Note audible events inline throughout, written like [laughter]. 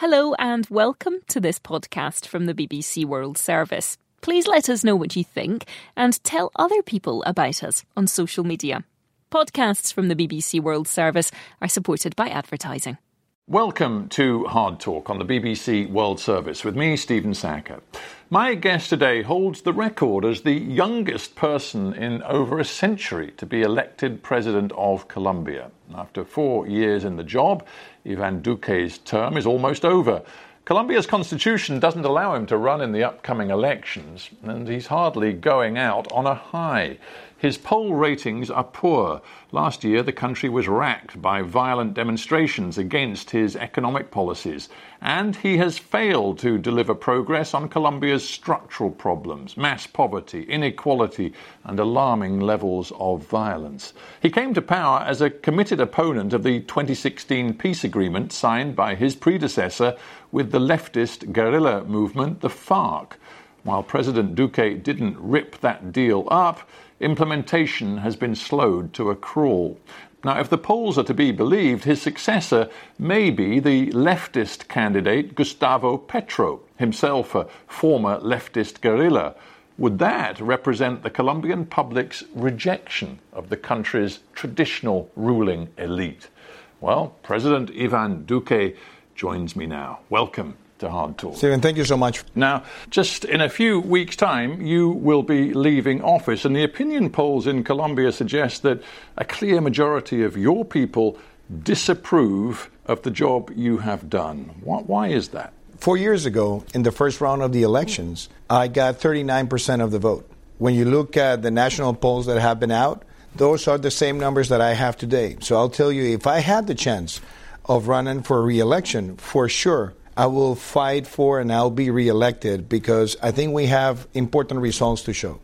Hello and welcome to this podcast from the BBC World Service. Please let us know what you think and tell other people about us on social media. Podcasts from the BBC World Service are supported by advertising. Welcome to Hard Talk on the BBC World Service with me, Stephen Sackur. My guest today holds the record as the youngest person in over a century to be elected President of Colombia. After four years in the job, Ivan Duque's term is almost over. Colombia's constitution doesn't allow him to run in the upcoming elections, and he's hardly going out on a high. His poll ratings are poor. Last year, the country was racked by violent demonstrations against his economic policies, and he has failed to deliver progress on Colombia's structural problems mass poverty, inequality, and alarming levels of violence. He came to power as a committed opponent of the 2016 peace agreement signed by his predecessor with the leftist guerrilla movement, the FARC. While President Duque didn't rip that deal up, implementation has been slowed to a crawl. Now, if the polls are to be believed, his successor may be the leftist candidate Gustavo Petro, himself a former leftist guerrilla. Would that represent the Colombian public's rejection of the country's traditional ruling elite? Well, President Ivan Duque joins me now. Welcome to Hard Talk. Stephen, thank you so much. Now, just in a few weeks' time, you will be leaving office, and the opinion polls in Colombia suggest that a clear majority of your people disapprove of the job you have done. Why is that? Four years ago, in the first round of the elections, I got 39% of the vote. When you look at the national polls that have been out, those are the same numbers that I have today. So I'll tell you, if I had the chance of running for re election, for sure, I will fight for and I'll be reelected because I think we have important results to show.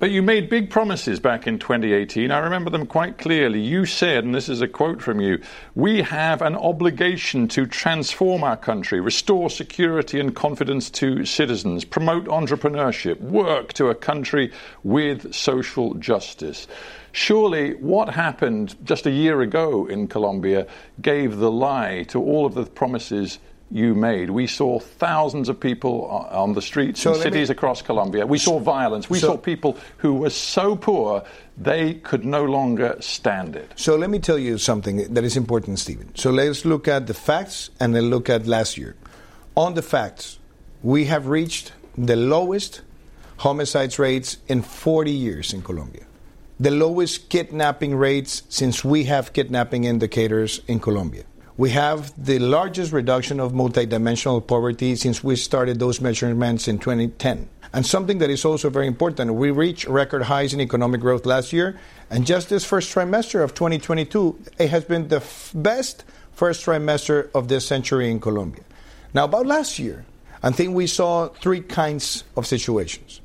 But you made big promises back in 2018. I remember them quite clearly. You said, and this is a quote from you we have an obligation to transform our country, restore security and confidence to citizens, promote entrepreneurship, work to a country with social justice. Surely, what happened just a year ago in Colombia gave the lie to all of the promises you made. We saw thousands of people on the streets so in cities me, across Colombia. We saw violence. We so, saw people who were so poor they could no longer stand it. So let me tell you something that is important, Stephen. So let's look at the facts and then look at last year. On the facts, we have reached the lowest homicides rates in 40 years in Colombia. The lowest kidnapping rates since we have kidnapping indicators in Colombia. We have the largest reduction of multidimensional poverty since we started those measurements in 2010. And something that is also very important, we reached record highs in economic growth last year, and just this first trimester of 2022, it has been the f- best first trimester of this century in Colombia. Now, about last year, I think we saw three kinds of situations.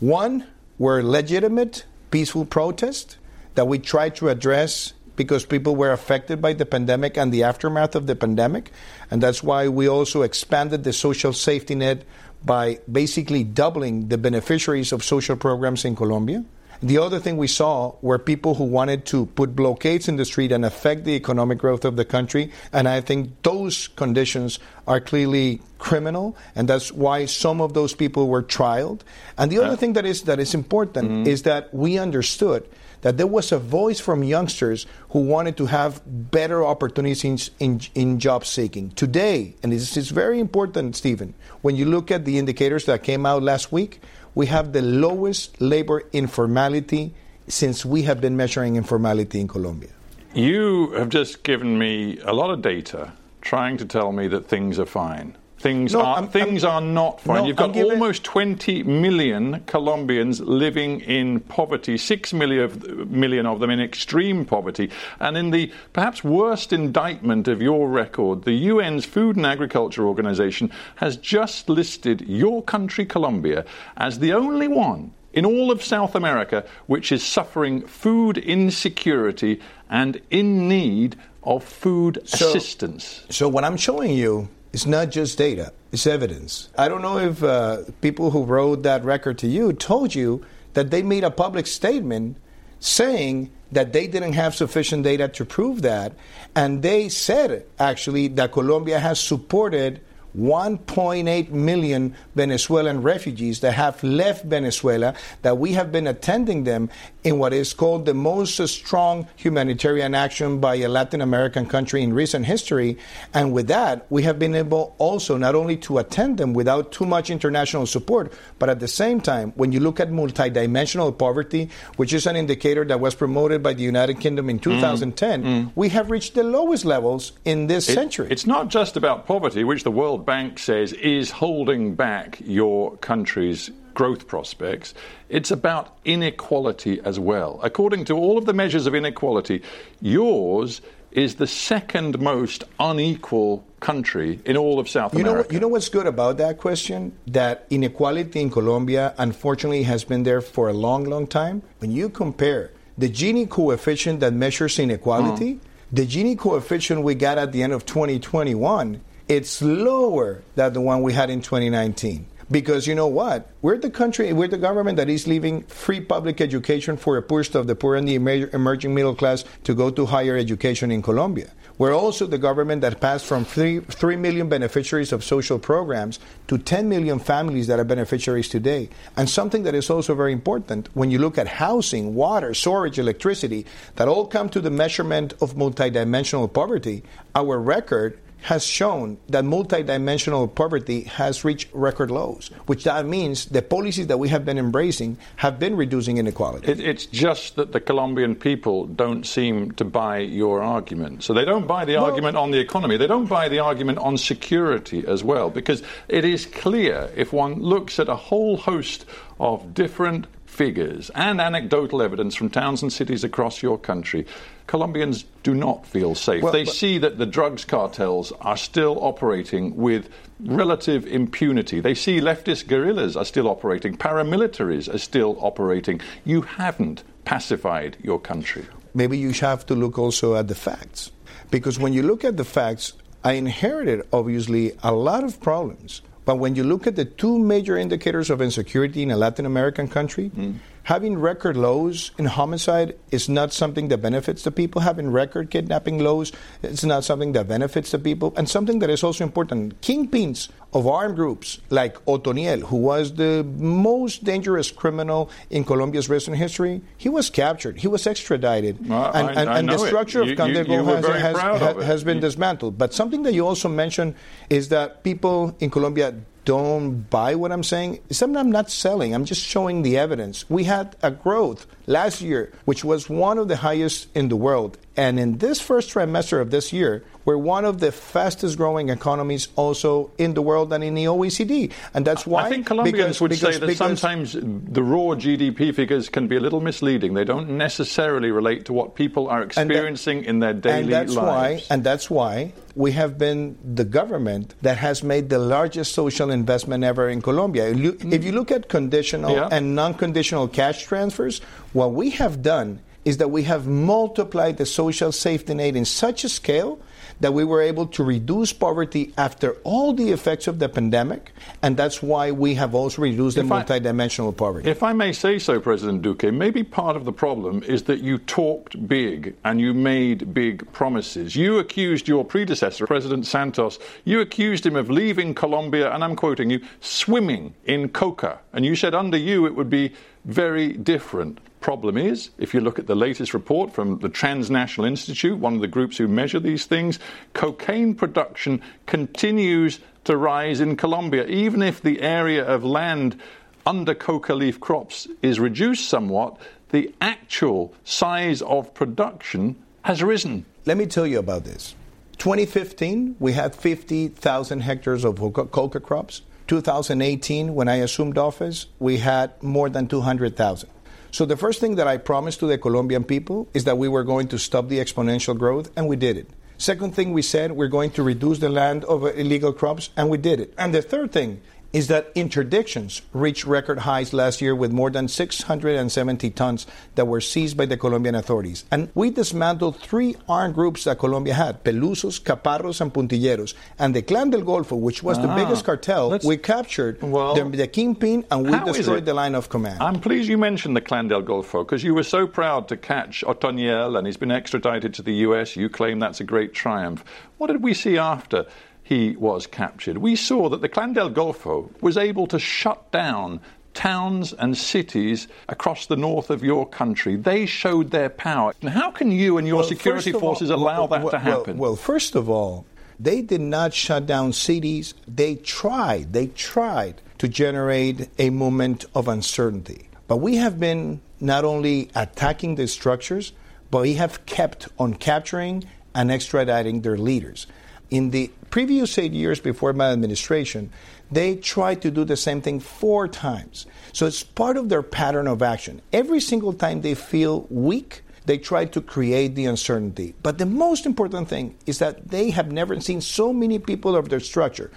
One were legitimate, peaceful protests that we tried to address because people were affected by the pandemic and the aftermath of the pandemic. And that's why we also expanded the social safety net by basically doubling the beneficiaries of social programs in Colombia. The other thing we saw were people who wanted to put blockades in the street and affect the economic growth of the country. And I think those conditions are clearly criminal, and that's why some of those people were trialed. And the other thing that is that is important mm-hmm. is that we understood that there was a voice from youngsters who wanted to have better opportunities in, in job seeking. Today, and this is very important, Stephen, when you look at the indicators that came out last week, we have the lowest labor informality since we have been measuring informality in Colombia. You have just given me a lot of data trying to tell me that things are fine. Things no, are I'm, things I'm, are not fine. No, You've got giving... almost 20 million Colombians living in poverty, 6 million of, million of them in extreme poverty. And in the perhaps worst indictment of your record, the UN's Food and Agriculture Organization has just listed your country, Colombia, as the only one in all of South America which is suffering food insecurity and in need of food so, assistance. So, what I'm showing you it's not just data, it's evidence. I don't know if uh, people who wrote that record to you told you that they made a public statement saying that they didn't have sufficient data to prove that. And they said, actually, that Colombia has supported 1.8 million Venezuelan refugees that have left Venezuela, that we have been attending them in what is called the most strong humanitarian action by a Latin American country in recent history. And with that, we have been able also not only to attend them without too much international support, but at the same time, when you look at multidimensional poverty, which is an indicator that was promoted by the United Kingdom in 2010, mm. Mm. we have reached the lowest levels in this it, century. It's not just about poverty, which the World Bank says is holding back your country's growth prospects. It's about inequality as well. According to all of the measures of inequality, yours is the second most unequal country in all of South you America. Know what, you know what's good about that question? That inequality in Colombia, unfortunately, has been there for a long, long time. When you compare the Gini coefficient that measures inequality, mm. the Gini coefficient we got at the end of 2021, it's lower than the one we had in 2019. Because you know what? We're the country, we're the government that is leaving free public education for a portion of the poor and the emerging middle class to go to higher education in Colombia. We're also the government that passed from 3, 3 million beneficiaries of social programs to 10 million families that are beneficiaries today. And something that is also very important when you look at housing, water, storage, electricity, that all come to the measurement of multidimensional poverty, our record has shown that multidimensional poverty has reached record lows, which that means the policies that we have been embracing have been reducing inequality. It, it's just that the Colombian people don't seem to buy your argument. So they don't buy the well, argument on the economy, they don't buy the argument on security as well, because it is clear if one looks at a whole host of different figures and anecdotal evidence from towns and cities across your country, Colombians do not feel safe. Well, they see that the drugs cartels are still operating with relative impunity. They see leftist guerrillas are still operating, paramilitaries are still operating. You haven't pacified your country. Maybe you have to look also at the facts. Because when you look at the facts, I inherited obviously a lot of problems but when you look at the two major indicators of insecurity in a Latin American country, mm having record lows in homicide is not something that benefits the people. Having record kidnapping lows is not something that benefits the people. And something that is also important kingpins of armed groups like Otoniel, who was the most dangerous criminal in Colombia's recent history, he was captured. He was extradited. Well, and, and, I, and the structure you, of Candego has, has, has been dismantled. But something that you also mentioned is that people in Colombia don't buy what I'm saying. Something I'm not selling. I'm just showing the evidence. We had a growth last year, which was one of the highest in the world. And in this first trimester of this year, we're one of the fastest growing economies also in the world and in the OECD. And that's why. I think Colombians because, would because, say that because, sometimes the raw GDP figures can be a little misleading. They don't necessarily relate to what people are experiencing that, in their daily and that's lives. Why, and that's why we have been the government that has made the largest social investment ever in Colombia. If you look at conditional yeah. and non conditional cash transfers, what we have done is that we have multiplied the social safety net in such a scale that we were able to reduce poverty after all the effects of the pandemic, and that's why we have also reduced if the multidimensional I, poverty. If I may say so, President Duque, maybe part of the problem is that you talked big and you made big promises. You accused your predecessor, President Santos, you accused him of leaving Colombia, and I'm quoting you, swimming in coca. And you said under you it would be very different problem is, if you look at the latest report from the Transnational Institute, one of the groups who measure these things, cocaine production continues to rise in Colombia, even if the area of land under coca leaf crops is reduced somewhat, the actual size of production has risen. Let me tell you about this. 2015, we had 50,000 hectares of coca crops. 2018, when I assumed office, we had more than 200,000. So the first thing that I promised to the Colombian people is that we were going to stop the exponential growth, and we did it. Second thing we said, we're going to reduce the land of illegal crops, and we did it. And the third thing is that interdictions reached record highs last year with more than 670 tons that were seized by the Colombian authorities. And we dismantled three armed groups that Colombia had Pelusos, Caparros, and Puntilleros. And the Clan del Golfo, which was the ah, biggest cartel, we captured well, the, the, kingpin and we destroyed the line of command. I'm pleased you mentioned the Clan del Golfo because you were so proud to catch Otoniel and he's been extradited to the US. You claim that's a great triumph. What did we see after? He was captured, we saw that the Clan del Golfo was able to shut down towns and cities across the north of your country. They showed their power. And how can you and your Well, security of all- forces allow well, that well, to happen? Well, well, first of all, they did not shut down cities. They tried. They tried to generate a moment of uncertainty. But we have been not only attacking the structures, but we have kept on capturing and extraditing their leaders. In the previous eight years before my administration, they tried to do the same thing four times. So it's part of their pattern of action. Every single time they feel weak, they try to create the uncertainty. But the most important thing is that they have never seen so many people of their structure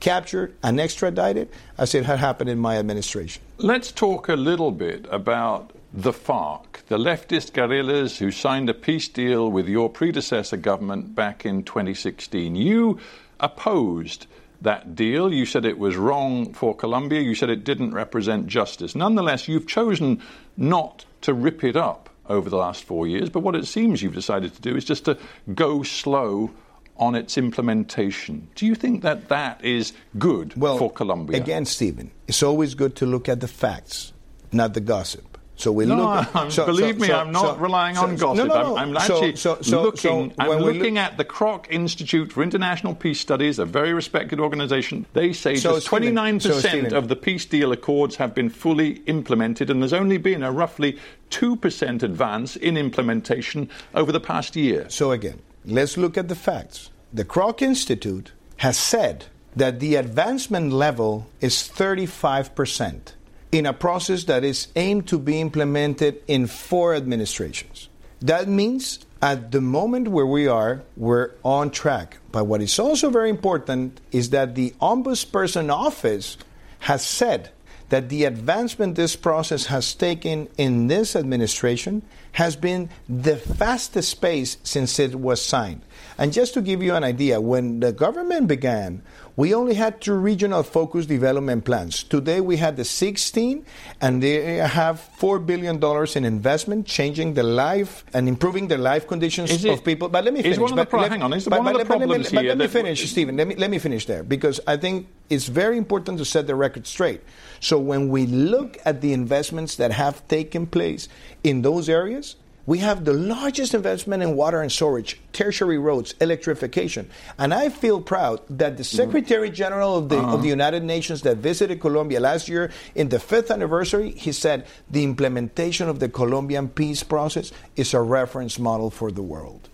captured and extradited as it had happened in my administration. Let's talk a little bit about the FARC, the leftist guerrillas who signed a peace deal with your predecessor government back in 2016. You opposed that deal. You said it was wrong for Colombia. You said it didn't represent justice. Nonetheless, you've chosen not to rip it up over the last four years, but what it seems you've decided to do is just to go slow on its implementation. Do you think that that is good for Colombia? Again, Stephen, it's always good to look at the facts, not the gossip. So we No, look. I'm- so- believe so- me, so- I'm not relying on gossip. No, no, no. I'm, I'm actually so- so- looking. I'm looking look- at the Kroc Institute for International Peace Studies, a very respected organisation. They say So, just Stephen, 29 so, percent of the peace deal accords have been fully implemented, and there's only been a roughly two percent advance in implementation over the past year. So again, let's look at the facts. The Kroc Institute has said that the advancement level is 35% in a process that is aimed to be implemented in four administrations. That means at the moment where we are, we're on track. But what is also very important is that the Ombudsperson Office has said that the advancement this process has taken in this administration has been the fastest pace since it was signed. And just to give you an idea, when the government began, we only had two regional focus development plans. Today we had the 16, and they have $4 billion in investment, changing the life and improving the life conditions it- of people. But let me is finish. one of the But pro- hang on, is but- one of the but let me- problems but here let me finish, Stephen. Let me, let me finish there because I think it's very important to set the record straight. So when we look at the investments that have taken place in those areas, we have the largest investment in water and storage, tertiary roads, electrification. And I feel proud that the mm-hmm. Secretary General of the, of the uh-huh. United Nations that visited Colombia last year in the fifth anniversary, he said the implementation of the Colombian peace process is a reference model for the world.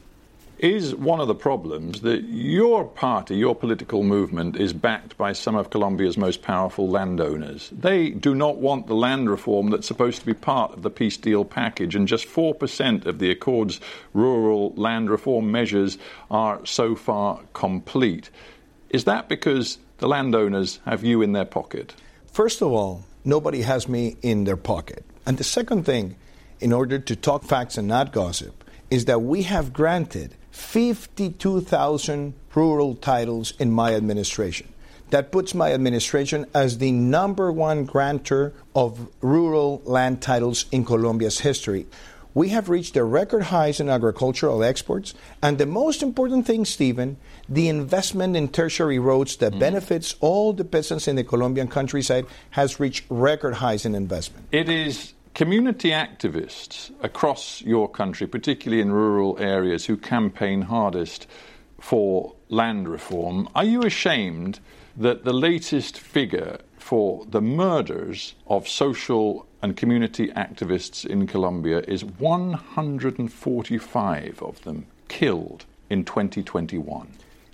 Is one of the problems that your party, your political movement, is backed by some of Colombia's most powerful landowners. They do not want the land reform that's supposed to be part of the peace deal package, and just 4% of the Accord's rural land reform measures are so far complete. Is that because the landowners have you in their pocket? First of all, nobody has me in their pocket. And the second thing, in order to talk facts and not gossip, is that we have granted 52,000 rural titles in my administration. That puts my administration as the number one grantor of rural land titles in Colombia's history. We have reached the record highs in agricultural exports, and the most important thing, Stephen, the investment in tertiary roads that mm-hmm. benefits all the peasants in the Colombian countryside has reached record highs in investment. It is community activists across your country, particularly in rural areas, who campaign hardest for land reform. Are you ashamed that the latest figure for the murders of social and community activists in Colombia is 145 of them killed in 2021?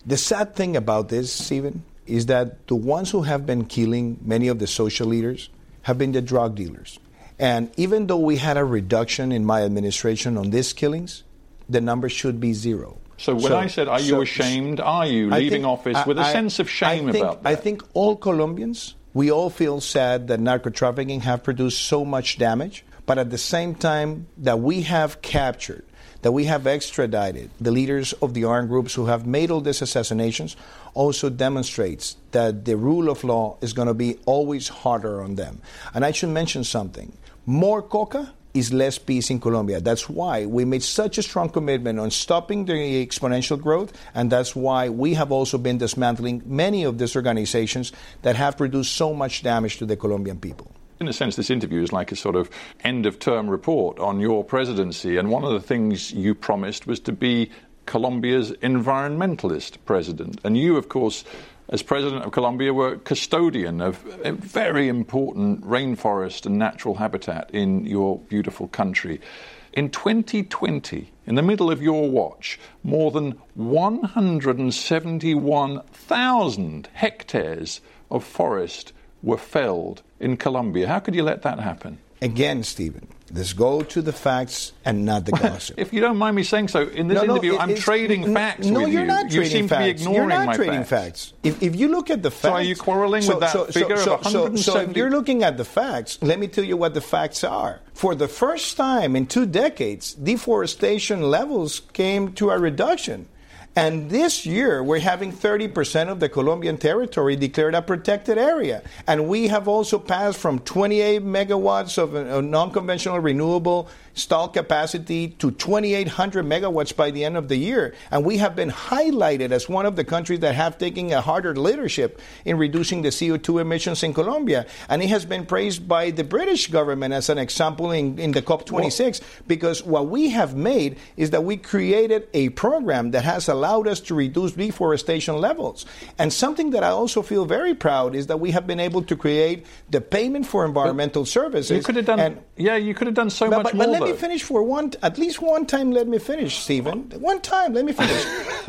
The sad thing about this, Stephen, is that the ones who have been killing many of the social leaders have been the drug dealers. And even though we had a reduction in my administration on these killings, the number should be zero. So when I said, "Are you so- ashamed?" Are you I leaving think- office I- with a I- sense of shame I think, about I think all Colombians, we all feel sad that narco trafficking have produced so much damage, but at the same time that we have captured, that we have extradited the leaders of the armed groups who have made all these assassinations, also demonstrates that the rule of law is going to be always harder on them. And I should mention something. More coca is less peace in Colombia. That's why we made such a strong commitment on stopping the exponential growth, and that's why we have also been dismantling many of these organizations that have produced so much damage to the Colombian people. In a sense, this interview is like a sort of end of term report on your presidency, and one of the things you promised was to be Colombia's environmentalist president. And you, of course, as president of Colombia, were custodian of a very important rainforest and natural habitat in your beautiful country. In 2020, in the middle of your watch, more than 171,000 hectares of forest were felled in Colombia. How could you let that happen? Again, Stephen, let's go to the facts and not the [laughs] gossip. if you don't mind me saying so, in this No, no, interview, it- I'm trading facts no, with you're you. not you trading seem facts. to be ignoring you're not trading facts. facts. If, if you look at the facts, So are you quarreling with that figure of so, so, 170? so if you're looking at the facts, let me tell you what the facts are. For the first time in two decades, deforestation levels came to a reduction. And this year, we're having 30% of the Colombian territory declared a protected area. And we have also passed from 28 megawatts of uh, non conventional renewable installed capacity to 2,800 megawatts by the end of the year. And we have been highlighted as one of the countries that have taken a harder leadership in reducing the CO2 emissions in Colombia. And it has been praised by the British government as an example in, in the COP26 because what we have made is that we created a program that has allowed us to reduce deforestation levels. And something that I also feel very proud is that we have been able to create the payment for environmental services. You could have done, and- yeah, you could have done so but, much but, more. but let me finish for one, at least one time. Let me finish, Stephen. One time, let me finish.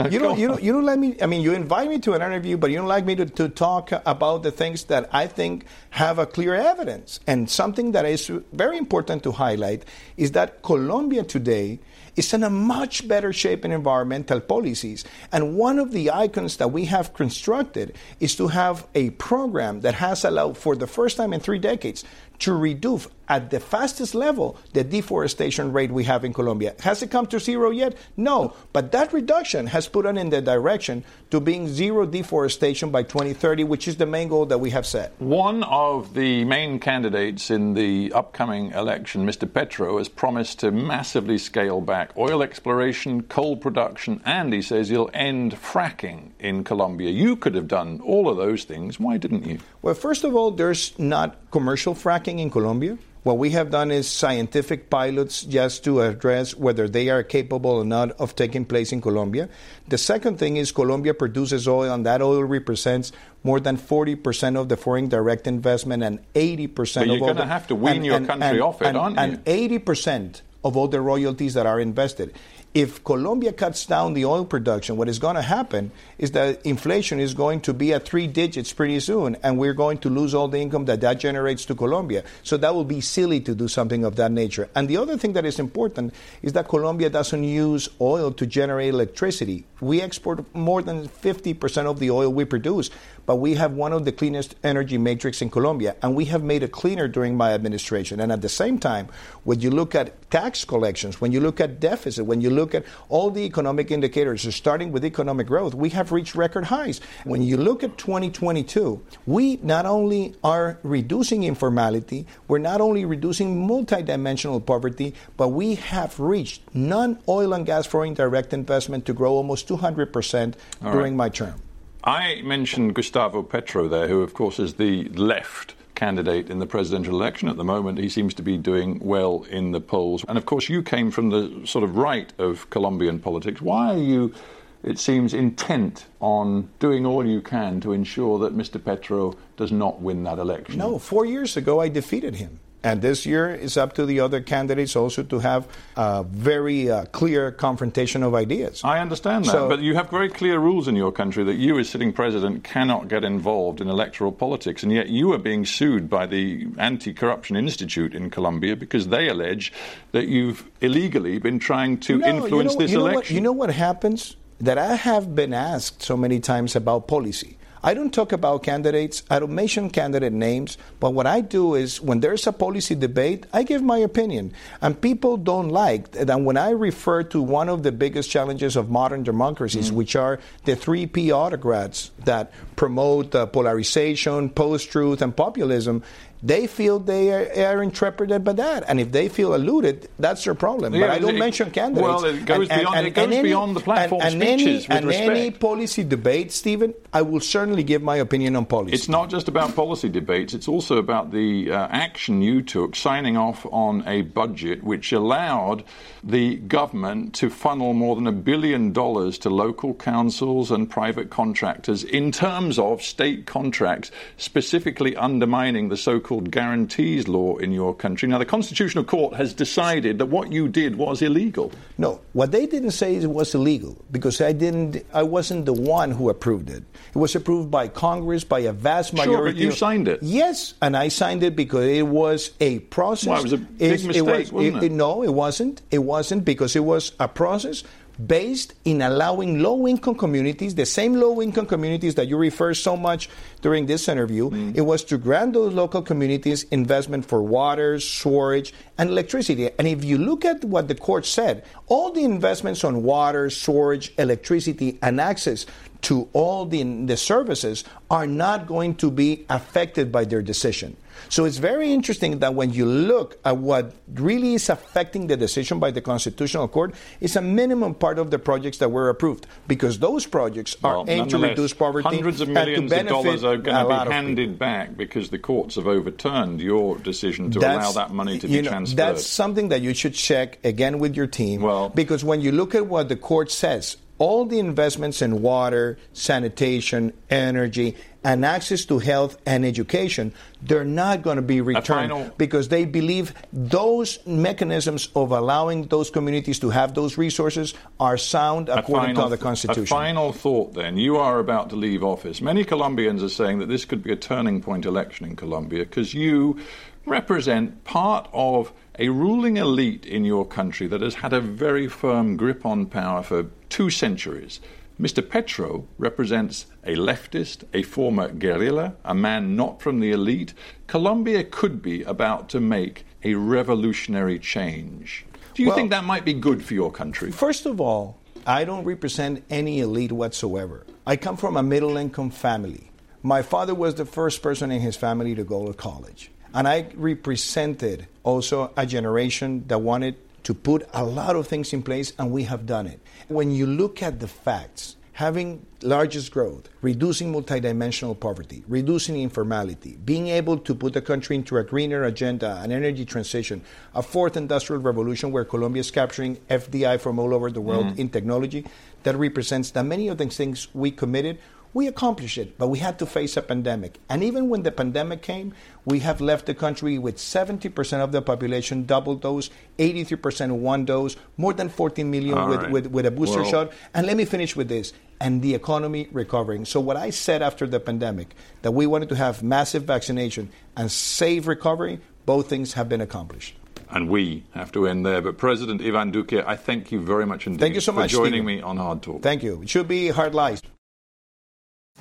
[laughs] you don't, you don't, you don't let me. I mean, you invite me to an interview, but you don't like me to, to talk about the things that I think have a clear evidence. And something that is very important to highlight is that Colombia today is in a much better shape in environmental policies. And one of the icons that we have constructed is to have a program that has allowed, for the first time in three decades, to reduce at the fastest level the deforestation rate we have in Colombia. Has it come to zero yet? No. But that reduction has put us in the direction to being zero deforestation by 2030, which is the main goal that we have set. One of the main candidates in the upcoming election, Mr. Petro, has promised to massively scale back oil exploration, coal production, and he says he'll end fracking in Colombia. You could have done all of those things. Why didn't you? Well, first of all, there's not commercial fracking in Colombia. What we have done is scientific pilots just to address whether they are capable or not of taking place in Colombia. The second thing is Colombia produces oil, and that oil represents more than 40% of the foreign direct investment and 80% But of you're gonna have to wean your country off it, and, aren't you? And 80% of all the royalties that are invested. If Colombia cuts down the oil production, what is going to happen is that inflation is going to be at three digits pretty soon, and we're going to lose all the income that that generates to Colombia. So that will be silly to do something of that nature. And the other thing that is important is that Colombia doesn't use oil to generate electricity. We export more than 50% of the oil we produce, but we have one of the cleanest energy matrix in Colombia, and we have made it cleaner during my administration. And at the same time, when you look at tax collections, when you look at deficit, when you look at all the economic indicators, starting with economic growth, we have reached record highs. When you look at 2022, we not only are reducing informality, we're not only reducing multidimensional poverty, but we have reached non oil and gas foreign direct investment to grow almost 200% All during right. my term. I mentioned Gustavo Petro there, who, of course, is the left candidate in the presidential election at the moment. He seems to be doing well in the polls. And, of course, you came from the sort of right of Colombian politics. Why are you, it seems, intent on doing all you can to ensure that Mr. Petro does not win that election? No, four years ago I defeated him. And this year it's up to the other candidates also to have a very uh, clear confrontation of ideas. I understand that, So- but you have very clear rules in your country that you, as sitting president, cannot get involved in electoral politics, and yet you are being sued by the Anti Corruption Institute in Colombia because they allege that you've illegally been trying to No, influence you know, this you know election. What, you know what happens? That I have been asked so many times about policy. I don't talk about candidates. I don't mention candidate names. But what I do is when there's a policy debate, I give my opinion. And people don't like that when I refer to one of the biggest challenges of modern democracies, which are the three P autocrats that promote uh, polarization, post truth, and populism. They feel they are, are interpreted by that, and if they feel eluded, that's their problem. Yeah, but I don't it- mention candidates. well, it goes beyond- it goes beyond the platform and, and speeches, Any, with and any policy debate, Stephen, I will certainly give my opinion on policy. It's not just about policy debates, it's also about the uh, action you took signing off on a budget which allowed the government to funnel more than a billion dollars to local councils and private contractors in terms of state contracts, specifically undermining the so called guarantees law in your country. Now, the Constitutional Court has decided that what you did was illegal. No, what they didn't say is it was illegal because I didn't. I wasn't the one who approved it. It was approved by Congress by a vast majority. Sure, but you of- signed it. Yes, and I signed it because it was a process. Well, it was a big It's- mistake, was- wasn't it? No, it wasn't. It wasn't because it was a process based in allowing low-income communities, the same low-income communities that you refer so much during this interview. Mm. It was to grant those local communities investment for water, storage, and electricity. And if you look at what the court said, all the investments on water, storage, electricity, and access to all the, the services are not going to be affected by their decision. So it's very interesting that when you look at what really is affecting the decision by the Constitutional Court, it's a minimum part of the projects that were approved because those projects are Well, aimed to reduce poverty Hundreds of millions of dollars are going to be handed back because the courts have overturned your decision to allow that money to be you know, transferred. That's something that you should check again with your team. Well- because when you look at what the court says, all the investments in water, sanitation, energy, and access to health and education, they're not going to be returned because they believe those mechanisms of allowing those communities to have those resources are sound according final- to the Constitution. A final thought then. You are about to leave office. Many Colombians are saying that this could be a turning point election in Colombia because you represent part of a ruling elite in your country that has had a very firm grip on power for two centuries. Mr. Petro represents a leftist, a former guerrilla, a man not from the elite. Colombia could be about to make a revolutionary change. Do you Well- think that might be good for your country? First of all, I don't represent any elite whatsoever. I come from a middle income family. My father was the first person in his family to go to college. And I represented also a generation that wanted to put a lot of things in place, and we have done it. When you look at the facts, having largest growth, reducing multidimensional poverty, reducing informality, being able to put the country into a greener agenda, an energy transition, a fourth industrial revolution where Colombia is capturing FDI from all over the world mm-hmm. in technology, that represents that many of the things we committed. We accomplished it, but we had to face a pandemic. And even when the pandemic came, we have left the country with 70% of the population double dose, 83% one dose, more than 14 million with, right. with, with a booster Well- shot. And let me finish with this and the economy recovering. So, what I said after the pandemic, that we wanted to have massive vaccination and safe recovery, both things have been accomplished. And we have to end there. But President Ivan Duque, I thank you very much indeed Thank you so for much, joining Stephen. me on Hard Talk. Thank you. It should be hard lies.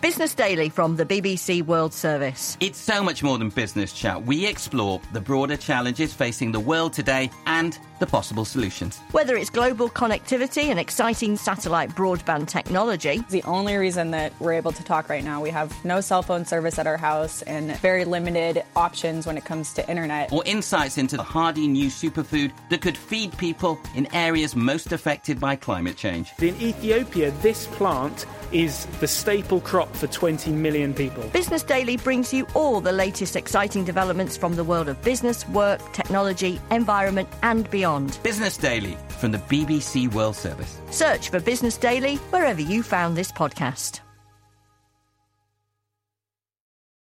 Business Daily from the BBC World Service. It's so much more than business chat. We explore the broader challenges facing the world today and the possible solutions. Whether it's global connectivity and exciting satellite broadband technology, The only reason that we're able to talk right now, we have no cell phone service at our house and very limited options when it comes to internet. Or insights into the hardy new superfood that could feed people in areas most affected by climate change. In Ethiopia, this plant is the staple crop for 20 million people. Business Daily brings you all the latest exciting developments from the world of business, work, technology, environment, and beyond. Business Daily from the BBC World Service. Search for Business Daily wherever you found this podcast.